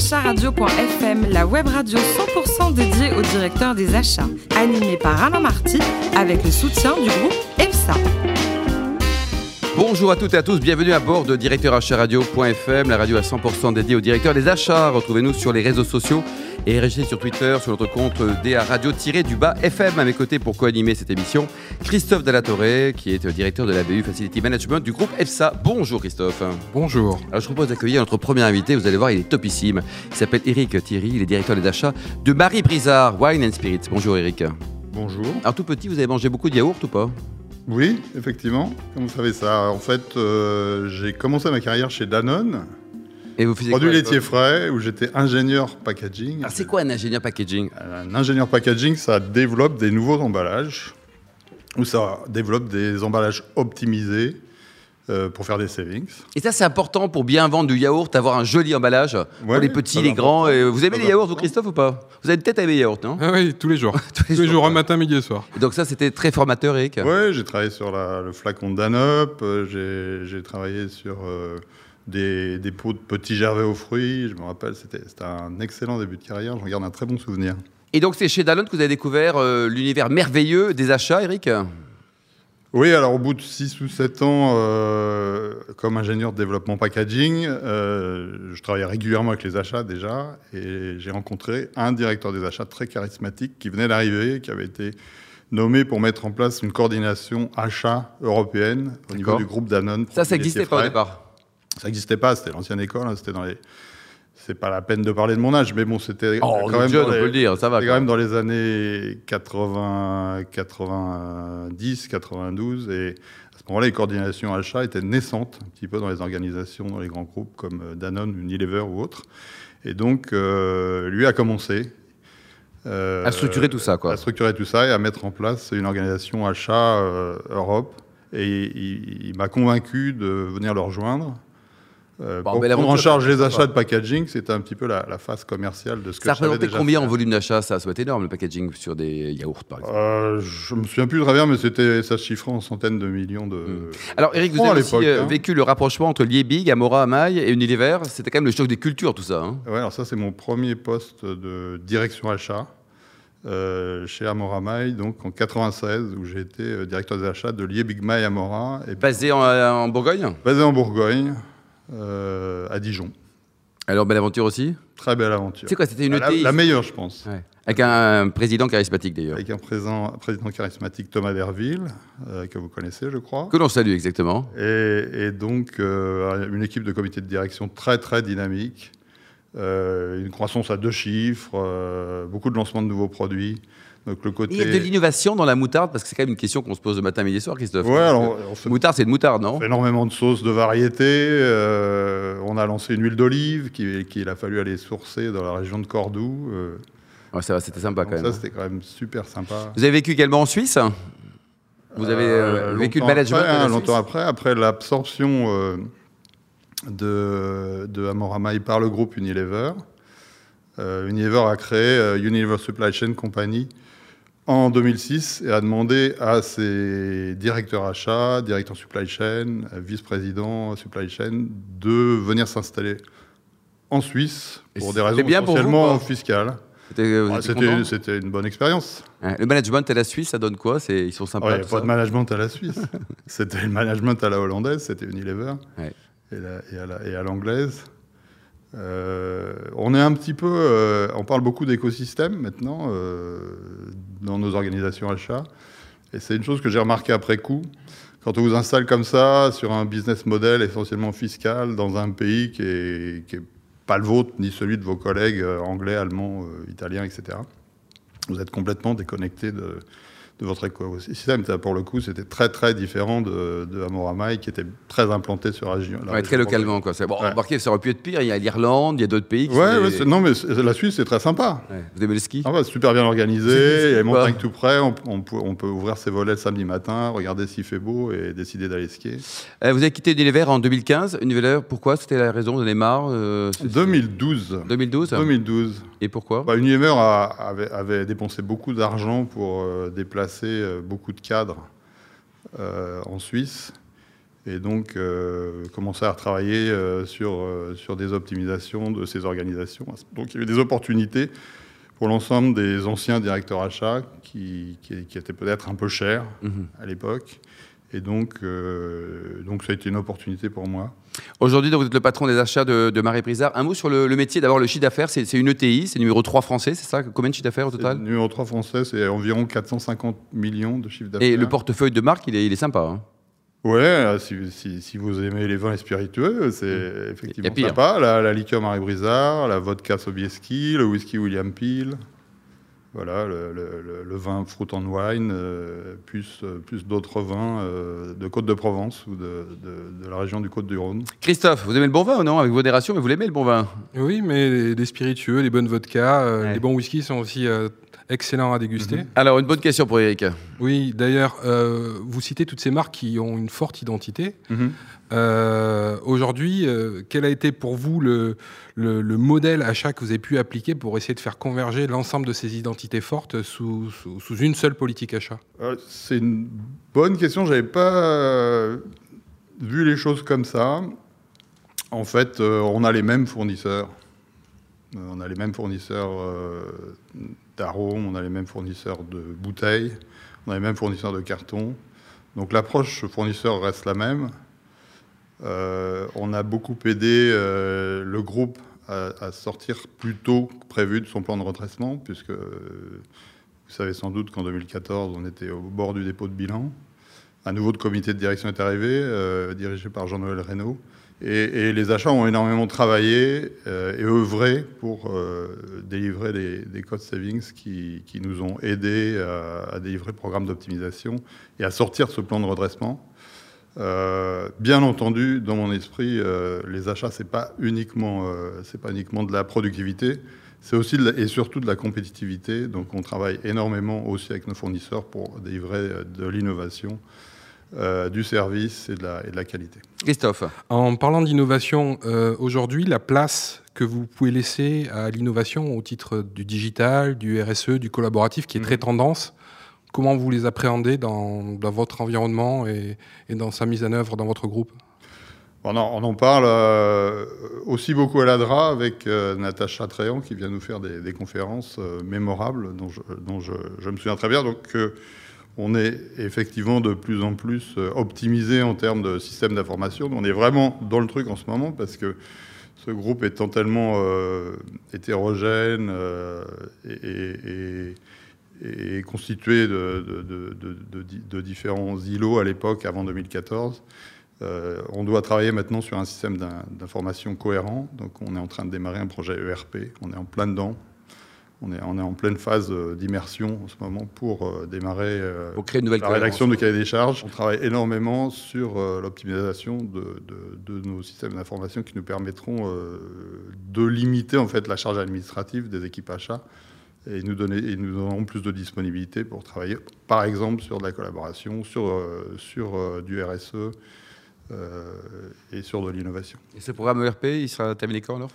acharadio.fm, la web radio 100% dédiée au directeur des achats, animée par Alain Marty avec le soutien du groupe EFSA. Bonjour à toutes et à tous, bienvenue à bord de directeuracharadio.fm, la radio à 100% dédiée au directeur des achats. Retrouvez-nous sur les réseaux sociaux et restez sur Twitter sur notre compte DA Radio-du-bas FM. À mes côtés pour co-animer cette émission, Christophe Dallatoré, qui est directeur de la BU Facility Management du groupe EFSA. Bonjour Christophe. Bonjour. Alors je propose d'accueillir notre premier invité, vous allez voir, il est topissime. Il s'appelle Eric Thierry, il est directeur des achats de Marie Brizard Wine and Spirits. Bonjour Eric. Bonjour. Alors tout petit, vous avez mangé beaucoup de yaourt ou pas? Oui, effectivement. Comme vous savez ça, en fait, euh, j'ai commencé ma carrière chez Danone. Et vous faisiez Produits laitiers frais, où j'étais ingénieur packaging. Alors c'est quoi un ingénieur packaging Un ingénieur packaging, ça développe des nouveaux emballages, ou ça développe des emballages optimisés euh, pour faire des savings. Et ça, c'est important pour bien vendre du yaourt, avoir un joli emballage pour Ouais, les petits, les grands. Et vous aimez les yaourts, vous. Christophe, ou pas? Vous avez peut-être aimé les yaourts, non? Ah oui, tous les jours. Tous les tous les jours, jours, un ouais. matin, midi et soir. Et Donc ça, c'était très formateur, Eric? Ouais, j'ai travaillé sur la- le flacon de Danup, euh, j'ai- j'ai travaillé sur euh, des, des pots de petits gervais aux fruits. Je me rappelle, c'était un excellent début de carrière. J'en garde un très bon souvenir. Et donc, c'est chez Danone que vous avez découvert euh, l'univers merveilleux des achats, Eric? Oui, alors au bout de 6 ou 7 ans, euh, comme ingénieur de développement packaging, euh, je travaillais régulièrement avec les achats déjà, et j'ai rencontré un directeur des achats très charismatique qui venait d'arriver, qui avait été nommé pour mettre en place une coordination achat européenne au niveau du groupe Danone. Ça, ça n'existait pas au départ. Ça n'existait pas, c'était l'ancienne école, hein, c'était dans les... C'est pas la peine de parler de mon âge, mais bon, c'était Oh, quand même jeune, dans on les- peut le dire, ça va. quand même dans les années 80, 90, 92. Et à ce moment-là, les coordinations achats étaient naissantes, un petit peu dans les organisations, dans les grands groupes comme Danone, Unilever ou autres. Et donc, euh, lui a commencé. euh, À structurer tout ça, quoi. À structurer tout ça et à mettre en place une organisation achat euh, Europe. Et il, il m'a convaincu de venir le rejoindre. Euh, Bon, prendre en charge les achats de packaging, c'était un petit peu la, la phase commerciale de ce que Ça représentait déjà combien en volume d'achat? Ça doit être énorme, le packaging sur des yaourts, par exemple. Euh, je me souviens plus très bien, mais c'était ça se chiffrait en centaines de millions de. Alors, Eric, vous avez aussi euh, hein. vécu le rapprochement entre Liebig, Amora, Amaï et Unilever. C'était quand même le choc des cultures, tout ça. hein. Ouais, alors ça c'est mon premier poste de direction achat euh, chez Amoramai, donc en 96, où j'ai été euh, directeur des achats de Liebig May Amora, et Basé en, en Bourgogne? Basé en Bourgogne, euh, à Dijon. Alors, belle aventure aussi Très belle aventure. C'est quoi C'était une la, ETI la meilleure, je pense. Ouais. Avec un, président charismatique, d'ailleurs. Avec un président, président charismatique Thomas Derville, euh, que vous connaissez, je crois. Que l'on salue, exactement. Et, et donc, euh, une équipe de comité de direction très, très dynamique. Euh, une croissance à deux chiffres, beaucoup de lancements de nouveaux produits. Donc, le Et côté. Il y a de l'innovation dans la moutarde, parce que c'est quand même une question qu'on se pose le matin, midi et soir, Christophe. Ouais, alors, on fait Moutarde, c'est de moutarde, non énormément de sauces de variété. Euh, on a lancé une huile d'olive qui- qu'il a fallu aller sourcer dans la région de Cordoue. Euh, Ouais, ça va, C'était sympa quand même. ça, c'était quand même super sympa. Vous avez vécu également en Suisse? Vous avez euh, Euh, vécu le management après, hein, Longtemps après, après l'absorption euh, de, de Amoramai par le groupe Unilever, Unilever a créé Unilever Supply Chain Company en 2006 et a demandé à ses directeurs achats, directeurs supply chain, vice-présidents supply chain de venir s'installer en Suisse pour des raisons bien pour vous, essentiellement fiscales. C'était une bonne expérience. Ouais. Le management à la Suisse, ça donne quoi? Ils sont sympas. Ouais, tout pas ça de management à la Suisse. c'était le management à la hollandaise, c'était Unilever. Ouais. Et, la- et à la- et à l'anglaise. Euh, on est un petit peu. euh, on parle beaucoup d'écosystème maintenant euh, dans nos organisations achats. Et c'est une chose que j'ai remarqué après coup. Quand on vous installe comme ça sur un business model essentiellement fiscal dans un pays qui est, qui est pas le vôtre ni celui de vos collègues anglais, allemands, italiens, etc. Vous êtes complètement déconnecté de, de votre écosystème. Ça, Pour le coup, c'était très très différent de, de Amoramai, qui était très implanté sur la région. la Ouais, région très localement. Quoi. Bon, Ouais. remarquez, ça aurait pu être pire. Il y a l'Irlande, il y a d'autres pays qui Ouais, des- non, mais la Suisse, c'est très sympa. Vous aimez le ski? Ah c'est super bien organisé, il y a montagnes tout près, on, on peut, on peut ouvrir ses volets le samedi matin, regarder s'il fait beau et décider d'aller skier. Euh, Vous avez quitté Unilever en 2015. Unilever, pourquoi? C'était la raison Vous en avez marre euh, c'est- 2012. 2012 2012. Et pourquoi? Bah, Unilever a- avait, avait dépensé beaucoup d'argent pour euh, déplacer euh, beaucoup de cadres euh, en Suisse. et donc commencer à travailler sur, sur des optimisations de ces organisations. Donc il y a eu des opportunités pour l'ensemble des anciens directeurs achats qui, qui, étaient peut-être un peu chers mhm. à l'époque. Et donc, donc ça a été une opportunité pour moi. Aujourd'hui, vous êtes le patron des achats de, de Marie Brizard. Un mot sur le, métier. D'abord, le chiffre d'affaires, c'est une ETI, c'est numéro 3 français, c'est ça? Combien de chiffre d'affaires au total? Numéro 3 français, c'est environ 450 millions de chiffre d'affaires. Et le portefeuille de marque, il est, il est sympa. Hein Ouais, euh, si, si, vous aimez les vins spiritueux, c'est mmh. effectivement sympa. La, la, liqueur Marie Brizard, la vodka Sobieski, le whisky William Peel. Voilà, le, vin Fruit and Wine, euh, plus, euh, plus d'autres vins euh, de Côte de Provence ou de, la région du Côte-du-Rhône. Christophe, vous aimez le bon vin ou non? Avec modération, mais vous l'aimez le bon vin? Oui, mais les, spiritueux, les bonnes vodkas, les bons whiskies sont aussi excellents à déguster. Mhm. Alors, une bonne question pour Eric. Oui, d'ailleurs, vous citez toutes ces marques qui ont une forte identité. Mhm. Aujourd'hui, quel a été pour vous le, le, modèle achat que vous avez pu appliquer pour essayer de faire converger l'ensemble de ces identités fortes sous, sous, une seule politique achat? Euh, C'est une bonne question. Je n'avais pas euh, vu les choses comme ça. En fait, euh, on a les mêmes fournisseurs. on a les mêmes fournisseurs d'arômes, on a les mêmes fournisseurs de bouteilles, on a les mêmes fournisseurs de cartons. Donc l'approche fournisseur reste la même. On a beaucoup aidé le groupe à, sortir plus tôt que prévu de son plan de redressement, puisque euh, vous savez sans doute qu'en 2014, on était au bord du dépôt de bilan. Un nouveau comité de direction est arrivé, euh, dirigé par Jean-Noël Reynaud. Et, les achats ont énormément travaillé euh, et œuvré pour délivrer des, des cost savings qui, nous ont aidés à, à délivrer le programme d'optimisation et à sortir de ce plan de redressement. Euh, bien entendu, dans mon esprit, euh, les achats, c'est pas uniquement, euh, c'est pas uniquement de la productivité, c'est aussi et surtout de la compétitivité. Donc, on travaille énormément aussi avec nos fournisseurs pour délivrer de l'innovation, du service et de, la, et de, la, qualité. Christophe. En parlant d'innovation, aujourd'hui, la place que vous pouvez laisser à l'innovation au titre du digital, du RSE, du collaboratif, qui est très mmh. tendance, Comment vous les appréhendez dans, votre environnement et, dans sa mise en œuvre dans votre groupe? On en, parle euh, aussi beaucoup à l'ADRA avec euh, Natacha Tréant qui vient nous faire des, conférences euh, mémorables dont, je, me souviens très bien. Donc on est effectivement de plus en plus optimisé en termes de système d'information. On est vraiment dans le truc en ce moment parce que ce groupe étant tellement hétérogène et est constitué de, différents îlots à l'époque, avant 2014. Euh, on doit travailler maintenant sur un système d'information cohérent. Donc, on est en train de démarrer un projet ERP. On est en plein dedans. On est, on est en pleine phase euh, d'immersion en ce moment pour euh, démarrer pour créer une nouvelle la rédaction de cahier des charges. On travaille énormément sur l'optimisation de, nos systèmes d'information qui nous permettront de limiter en fait la charge administrative des équipes achats et nous, donner, et nous donnerons plus de disponibilité pour travailler, par exemple, sur de la collaboration, sur, euh, sur euh, du RSE euh, et sur de l'innovation. Et ce programme ERP, il sera terminé quand alors?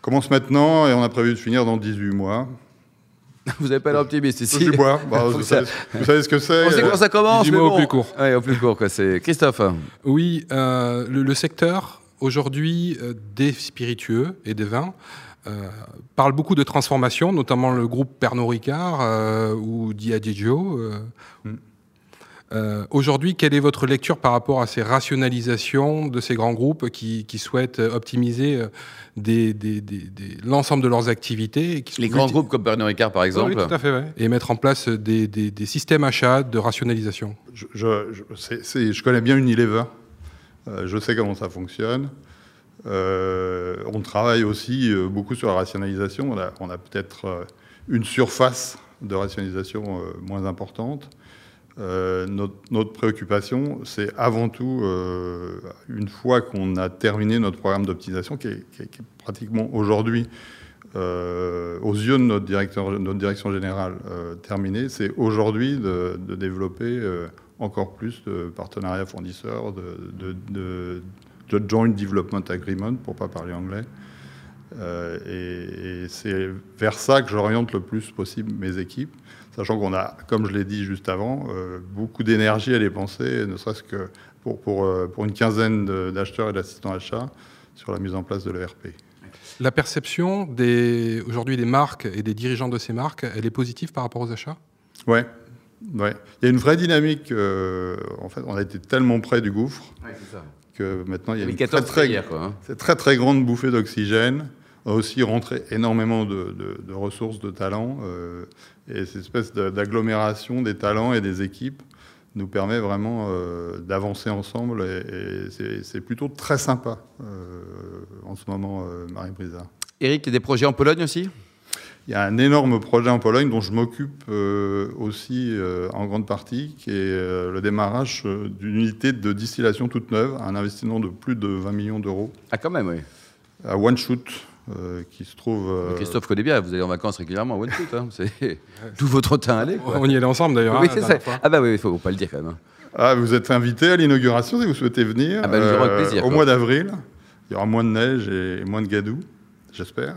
Commence maintenant et on a prévu de finir dans 18 mois. Vous n'avez pas l'air optimiste ici. Je bah, vous, savez, ce que c'est. On sait comment ça commence. mais bon. au plus court. Ouais, au plus court, quoi. C'est Christophe. Oui, le, secteur aujourd'hui des spiritueux et des vins euh, parle beaucoup de transformation, notamment le groupe Pernod Ricard euh, ou Diageo. Euh. Mm. Aujourd'hui, quelle est votre lecture par rapport à ces rationalisations de ces grands groupes qui, souhaitent optimiser des, l'ensemble de leurs activités Les grands groupes comme Pernod Ricard, par exemple Oui, tout à fait, Et mettre en place des, systèmes achats de rationalisation. Je, je, je connais bien Unilever. je sais comment ça fonctionne. Euh, on travaille aussi euh, beaucoup sur la rationalisation. On a, peut-être euh, une surface de rationalisation moins importante. notre, préoccupation, c'est avant tout, une fois qu'on a terminé notre programme d'optimisation, qui, est pratiquement aujourd'hui, aux yeux de notre, direction générale, terminé, c'est aujourd'hui de, développer encore plus de partenariats fournisseurs, de Joint Development Agreement, pour pas parler anglais. Euh, et, c'est vers ça que j'oriente le plus possible mes équipes, sachant qu'on a, comme je l'ai dit juste avant, euh, beaucoup d'énergie à dépenser, ne serait-ce que pour, pour, euh, pour une quinzaine d'acheteurs et d'assistants achats sur la mise en place de l'ERP. La perception des, aujourd'hui des marques et des dirigeants de ces marques, elle est positive par rapport aux achats? Ouais, ouais. Il y a une vraie dynamique. euh, en fait, on a été tellement près du gouffre que maintenant il y a une très 2014 très, hier, quoi. hein. c'est très très grande bouffée d'oxygène. A aussi rentré énormément de, de- de ressources, de talents. euh, et cette espèce d'agglomération des talents et des équipes nous permet vraiment euh, d'avancer ensemble. Et, et c'est- plutôt très sympa euh, en ce moment, Marie Brizard. Eric, il y a des projets en Pologne aussi? Il y a un énorme projet en Pologne dont je m'occupe euh, aussi euh, en grande partie, qui est euh, le démarrage euh, d'une unité de distillation toute neuve, un investissement de plus de 20 millions d'euros Ah, quand même, oui. à One Shoot, euh, qui se trouve. euh, Christophe connaît bien, vous allez en vacances régulièrement à One Shoot. Hein. C'est tout votre temps à aller. quoi. On y allait ensemble d'ailleurs. Oui, hein, ça. Ah, bah oui, il faut pas le dire quand même. hein. Ah, vous êtes invité à l'inauguration si vous souhaitez venir. Ah bah, nous avec plaisir, Au quoi. mois d'avril, il y aura moins de neige et moins de gadou, j'espère.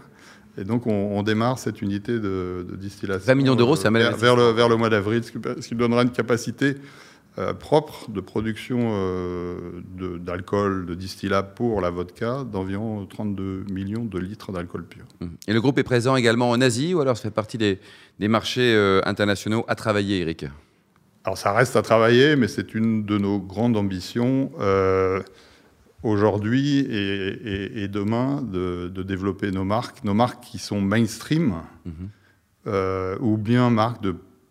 Et donc, on, on démarre cette unité de, de distillation. 20 millions d'euros, c'est un bel vers, vers le, vers le mois d'avril, ce qui, ce qui donnera une capacité euh, propre de production euh, de- d'alcool, de, distillat pour la vodka d'environ 32 millions de litres d'alcool pur. Hum. Et le groupe est présent également en Asie ou alors ça fait partie des, des marchés euh, internationaux à travailler, Eric? Alors ça reste à travailler, mais c'est une de nos grandes ambitions euh, aujourd'hui et, et- et demain de, de développer nos marques, nos marques qui sont mainstream Mhm. euh, ou bien marques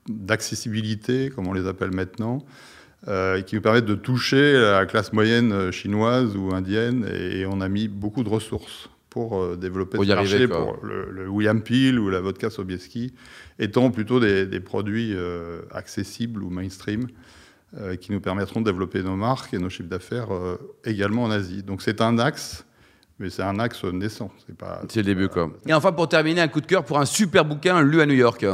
d'accessibilité, comme on les appelle maintenant, euh, qui nous permettent de toucher la classe moyenne chinoise ou indienne. Et, on a mis beaucoup de ressources pour euh, développer Pour ce arriver, marché, pour le, le William Peel ou la vodka Sobieski, étant plutôt des, des produits accessibles ou mainstream qui nous permettront de développer nos marques et nos chiffres d'affaires euh, également en Asie. Donc c'est un axe, mais c'est un axe naissant. C'est pas. C'est le début, quoi. Et enfin, pour terminer, un coup de cœur pour un super bouquin lu à New York.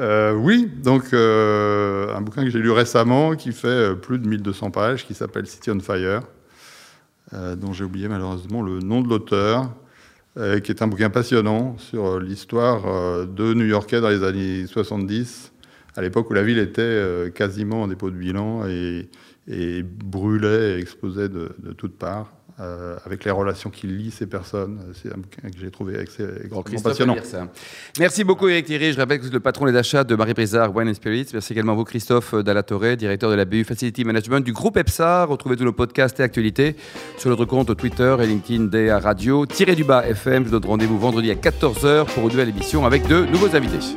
Euh, oui, donc euh, un bouquin que j'ai lu récemment qui fait euh, plus de 1200 pages, qui s'appelle City on Fire, euh, dont j'ai oublié malheureusement le nom de l'auteur, euh, qui est un bouquin passionnant sur euh, l'histoire euh, de New-Yorkais dans les années 70, à l'époque où la ville était euh, quasiment en dépôt de bilan et, et brûlait et explosait de, de toutes parts, euh, avec les relations qui lient ces personnes. C'est un bouquin que j'ai trouvé extrêmement passionnant. ça. Merci beaucoup Eric Thierry. Je rappelle que vous êtes le patron des achats de Marie Brizard Wine and Spirits. Merci également à vous Christophe Dallatorre, directeur de la BU Facility Management du groupe EPSA. Retrouvez tous nos podcasts et actualités sur notre compte Twitter et LinkedIn DA Radio. Tiré du bas FM. Je vous donne rendez-vous vendredi à 14h pour une nouvelle émission avec de nouveaux invités.